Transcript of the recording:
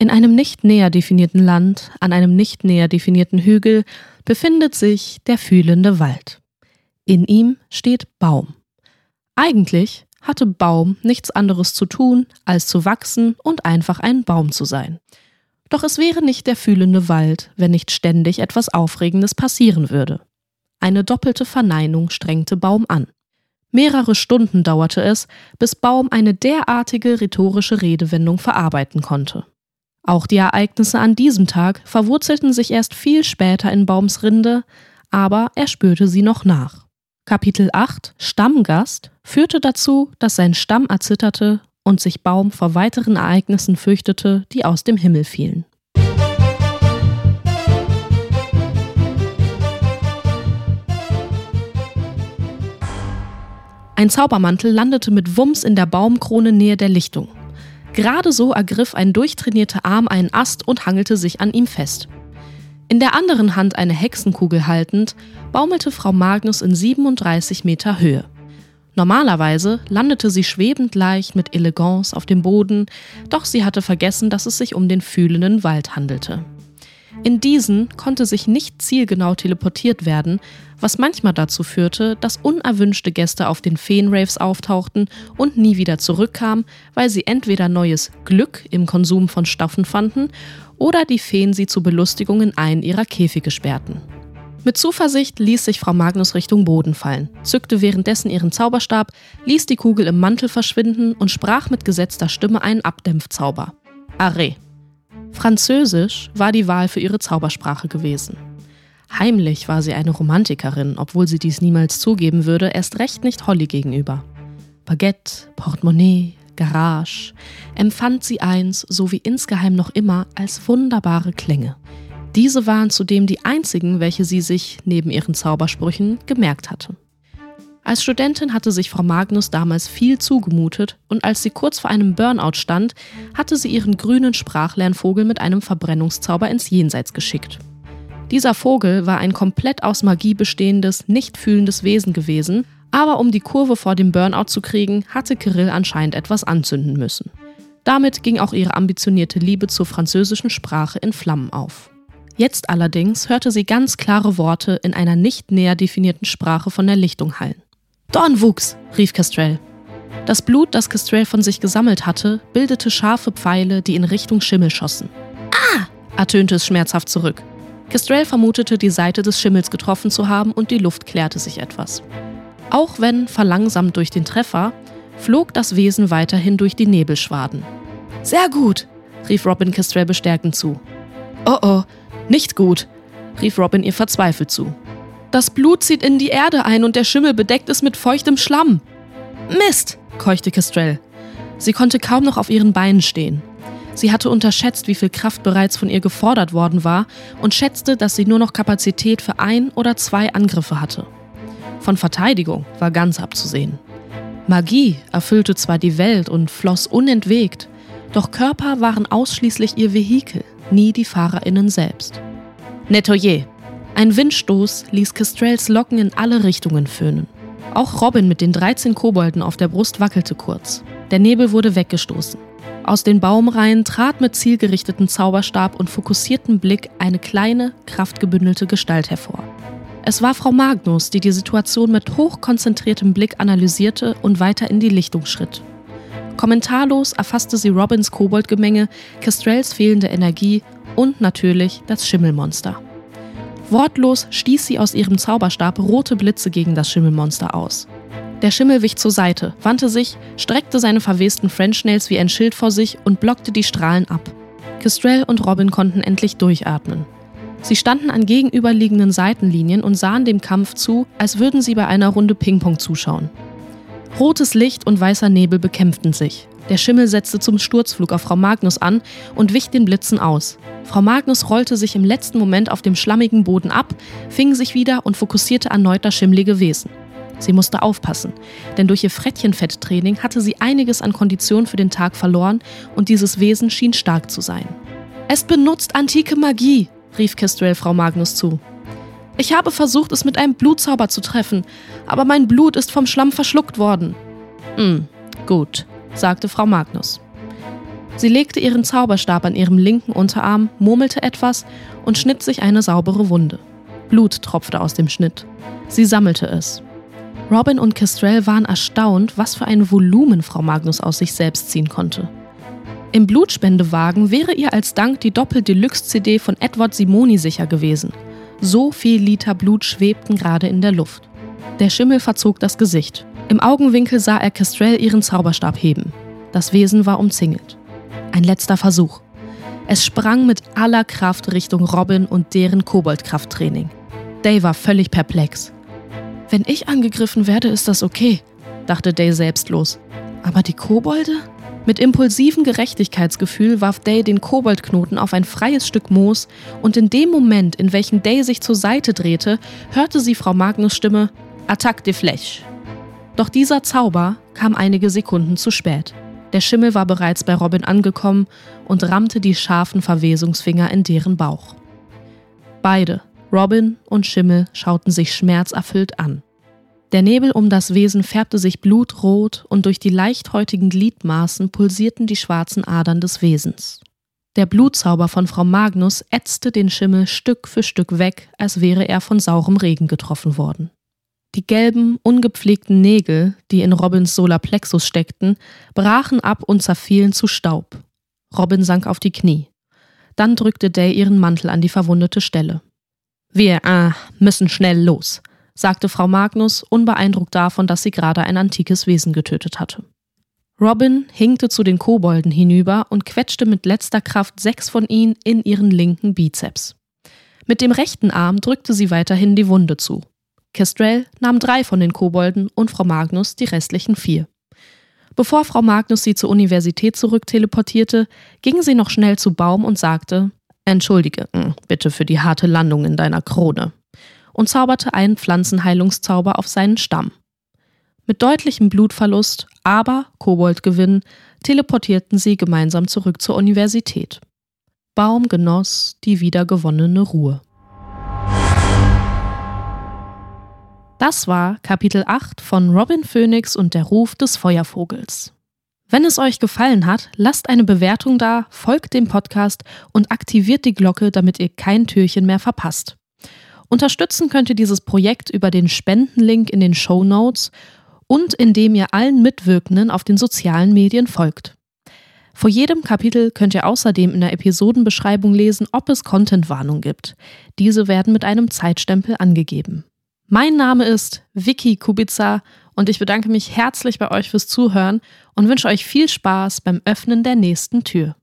In einem nicht näher definierten Land, an einem nicht näher definierten Hügel, befindet sich der fühlende Wald. In ihm steht Baum. Eigentlich hatte Baum nichts anderes zu tun, als zu wachsen und einfach ein Baum zu sein. Doch es wäre nicht der fühlende Wald, wenn nicht ständig etwas Aufregendes passieren würde. Eine doppelte Verneinung strengte Baum an. Mehrere Stunden dauerte es, bis Baum eine derartige rhetorische Redewendung verarbeiten konnte. Auch die Ereignisse an diesem Tag verwurzelten sich erst viel später in Baums Rinde, aber er spürte sie noch nach. Kapitel 8 Stammgast führte dazu, dass sein Stamm erzitterte und sich Baum vor weiteren Ereignissen fürchtete, die aus dem Himmel fielen. Ein Zaubermantel landete mit Wumms in der Baumkrone nähe der Lichtung. Gerade so ergriff ein durchtrainierter Arm einen Ast und hangelte sich an ihm fest. In der anderen Hand eine Hexenkugel haltend, baumelte Frau Magnus in 37 Meter Höhe. Normalerweise landete sie schwebend leicht mit Eleganz auf dem Boden, doch sie hatte vergessen, dass es sich um den fühlenden Wald handelte. In diesen konnte sich nicht zielgenau teleportiert werden, was manchmal dazu führte, dass unerwünschte Gäste auf den Feenraves auftauchten und nie wieder zurückkamen, weil sie entweder neues Glück im Konsum von Stoffen fanden oder die Feen sie zur Belustigung in einen ihrer Käfige sperrten. Mit Zuversicht ließ sich Frau Magnus Richtung Boden fallen, zückte währenddessen ihren Zauberstab, ließ die Kugel im Mantel verschwinden und sprach mit gesetzter Stimme einen Abdämpfzauber. Arre. Französisch war die Wahl für ihre Zaubersprache gewesen. Heimlich war sie eine Romantikerin, obwohl sie dies niemals zugeben würde, erst recht nicht Holly gegenüber. Baguette, Portemonnaie, Garage empfand sie eins, so wie insgeheim noch immer, als wunderbare Klänge. Diese waren zudem die einzigen, welche sie sich, neben ihren Zaubersprüchen, gemerkt hatte. Als Studentin hatte sich Frau Magnus damals viel zugemutet und als sie kurz vor einem Burnout stand, hatte sie ihren grünen Sprachlernvogel mit einem Verbrennungszauber ins Jenseits geschickt. Dieser Vogel war ein komplett aus Magie bestehendes, nicht fühlendes Wesen gewesen, aber um die Kurve vor dem Burnout zu kriegen, hatte Kirill anscheinend etwas anzünden müssen. Damit ging auch ihre ambitionierte Liebe zur französischen Sprache in Flammen auf. Jetzt allerdings hörte sie ganz klare Worte in einer nicht näher definierten Sprache von der Lichtung hallen. Dornwuchs, rief Kestrel. Das Blut, das Kestrel von sich gesammelt hatte, bildete scharfe Pfeile, die in Richtung Schimmel schossen. Ah! ertönte es schmerzhaft zurück. Kestrel vermutete, die Seite des Schimmels getroffen zu haben und die Luft klärte sich etwas. Auch wenn verlangsamt durch den Treffer, flog das Wesen weiterhin durch die Nebelschwaden. Sehr gut, rief Robin Kestrel bestärkend zu. Oh oh, nicht gut, rief Robin ihr verzweifelt zu. Das Blut zieht in die Erde ein und der Schimmel bedeckt es mit feuchtem Schlamm. Mist, keuchte Kestrel. Sie konnte kaum noch auf ihren Beinen stehen. Sie hatte unterschätzt, wie viel Kraft bereits von ihr gefordert worden war und schätzte, dass sie nur noch Kapazität für ein oder zwei Angriffe hatte. Von Verteidigung war ganz abzusehen. Magie erfüllte zwar die Welt und floss unentwegt, doch Körper waren ausschließlich ihr Vehikel, nie die Fahrerinnen selbst. Nettoyer. Ein Windstoß ließ Kestrels Locken in alle Richtungen föhnen. Auch Robin mit den 13 Kobolden auf der Brust wackelte kurz. Der Nebel wurde weggestoßen. Aus den Baumreihen trat mit zielgerichtetem Zauberstab und fokussiertem Blick eine kleine, kraftgebündelte Gestalt hervor. Es war Frau Magnus, die die Situation mit hochkonzentriertem Blick analysierte und weiter in die Lichtung schritt. Kommentarlos erfasste sie Robins Koboldgemenge, Kestrels fehlende Energie und natürlich das Schimmelmonster. Wortlos stieß sie aus ihrem Zauberstab rote Blitze gegen das Schimmelmonster aus. Der Schimmel wich zur Seite, wandte sich, streckte seine verwesten French Nails wie ein Schild vor sich und blockte die Strahlen ab. Kestrel und Robin konnten endlich durchatmen. Sie standen an gegenüberliegenden Seitenlinien und sahen dem Kampf zu, als würden sie bei einer Runde Ping-Pong zuschauen. Rotes Licht und weißer Nebel bekämpften sich. Der Schimmel setzte zum Sturzflug auf Frau Magnus an und wich den Blitzen aus. Frau Magnus rollte sich im letzten Moment auf dem schlammigen Boden ab, fing sich wieder und fokussierte erneut das schimmlige Wesen. Sie musste aufpassen, denn durch ihr Frettchenfetttraining hatte sie einiges an Kondition für den Tag verloren und dieses Wesen schien stark zu sein. Es benutzt antike Magie, rief Kestrel Frau Magnus zu. Ich habe versucht, es mit einem Blutzauber zu treffen, aber mein Blut ist vom Schlamm verschluckt worden. Hm, gut, sagte Frau Magnus. Sie legte ihren Zauberstab an ihrem linken Unterarm, murmelte etwas und schnitt sich eine saubere Wunde. Blut tropfte aus dem Schnitt. Sie sammelte es. Robin und Kestrel waren erstaunt, was für ein Volumen Frau Magnus aus sich selbst ziehen konnte. Im Blutspendewagen wäre ihr als Dank die Doppel-Deluxe-CD von Edward Simoni sicher gewesen. So viel Liter Blut schwebten gerade in der Luft. Der Schimmel verzog das Gesicht. Im Augenwinkel sah er Kestrel ihren Zauberstab heben. Das Wesen war umzingelt. Ein letzter Versuch. Es sprang mit aller Kraft Richtung Robin und deren Koboldkrafttraining. Day war völlig perplex. Wenn ich angegriffen werde, ist das okay, dachte Day selbstlos. Aber die Kobolde? Mit impulsivem Gerechtigkeitsgefühl warf Day den Koboldknoten auf ein freies Stück Moos und in dem Moment, in welchem Day sich zur Seite drehte, hörte sie Frau Magnus Stimme Attaque de Flèche. Doch dieser Zauber kam einige Sekunden zu spät. Der Schimmel war bereits bei Robin angekommen und rammte die scharfen Verwesungsfinger in deren Bauch. Beide, Robin und Schimmel, schauten sich schmerzerfüllt an. Der Nebel um das Wesen färbte sich blutrot und durch die leichthäutigen Gliedmaßen pulsierten die schwarzen Adern des Wesens. Der Blutzauber von Frau Magnus ätzte den Schimmel Stück für Stück weg, als wäre er von saurem Regen getroffen worden. Die gelben, ungepflegten Nägel, die in Robins Solarplexus steckten, brachen ab und zerfielen zu Staub. Robin sank auf die Knie. Dann drückte Day ihren Mantel an die verwundete Stelle. Wir äh, müssen schnell los, sagte Frau Magnus, unbeeindruckt davon, dass sie gerade ein antikes Wesen getötet hatte. Robin hinkte zu den Kobolden hinüber und quetschte mit letzter Kraft sechs von ihnen in ihren linken Bizeps. Mit dem rechten Arm drückte sie weiterhin die Wunde zu. Kestrel nahm drei von den Kobolden und Frau Magnus die restlichen vier. Bevor Frau Magnus sie zur Universität zurückteleportierte, ging sie noch schnell zu Baum und sagte: Entschuldige, hm, bitte für die harte Landung in deiner Krone. Und zauberte einen Pflanzenheilungszauber auf seinen Stamm. Mit deutlichem Blutverlust, aber Koboldgewinn, teleportierten sie gemeinsam zurück zur Universität. Baum genoss die wiedergewonnene Ruhe. Das war Kapitel 8 von Robin Phoenix und der Ruf des Feuervogels. Wenn es euch gefallen hat, lasst eine Bewertung da, folgt dem Podcast und aktiviert die Glocke, damit ihr kein Türchen mehr verpasst. Unterstützen könnt ihr dieses Projekt über den Spendenlink in den Show Notes und indem ihr allen Mitwirkenden auf den sozialen Medien folgt. Vor jedem Kapitel könnt ihr außerdem in der Episodenbeschreibung lesen, ob es Contentwarnung gibt. Diese werden mit einem Zeitstempel angegeben. Mein Name ist Vicky Kubica und ich bedanke mich herzlich bei euch fürs Zuhören und wünsche euch viel Spaß beim Öffnen der nächsten Tür.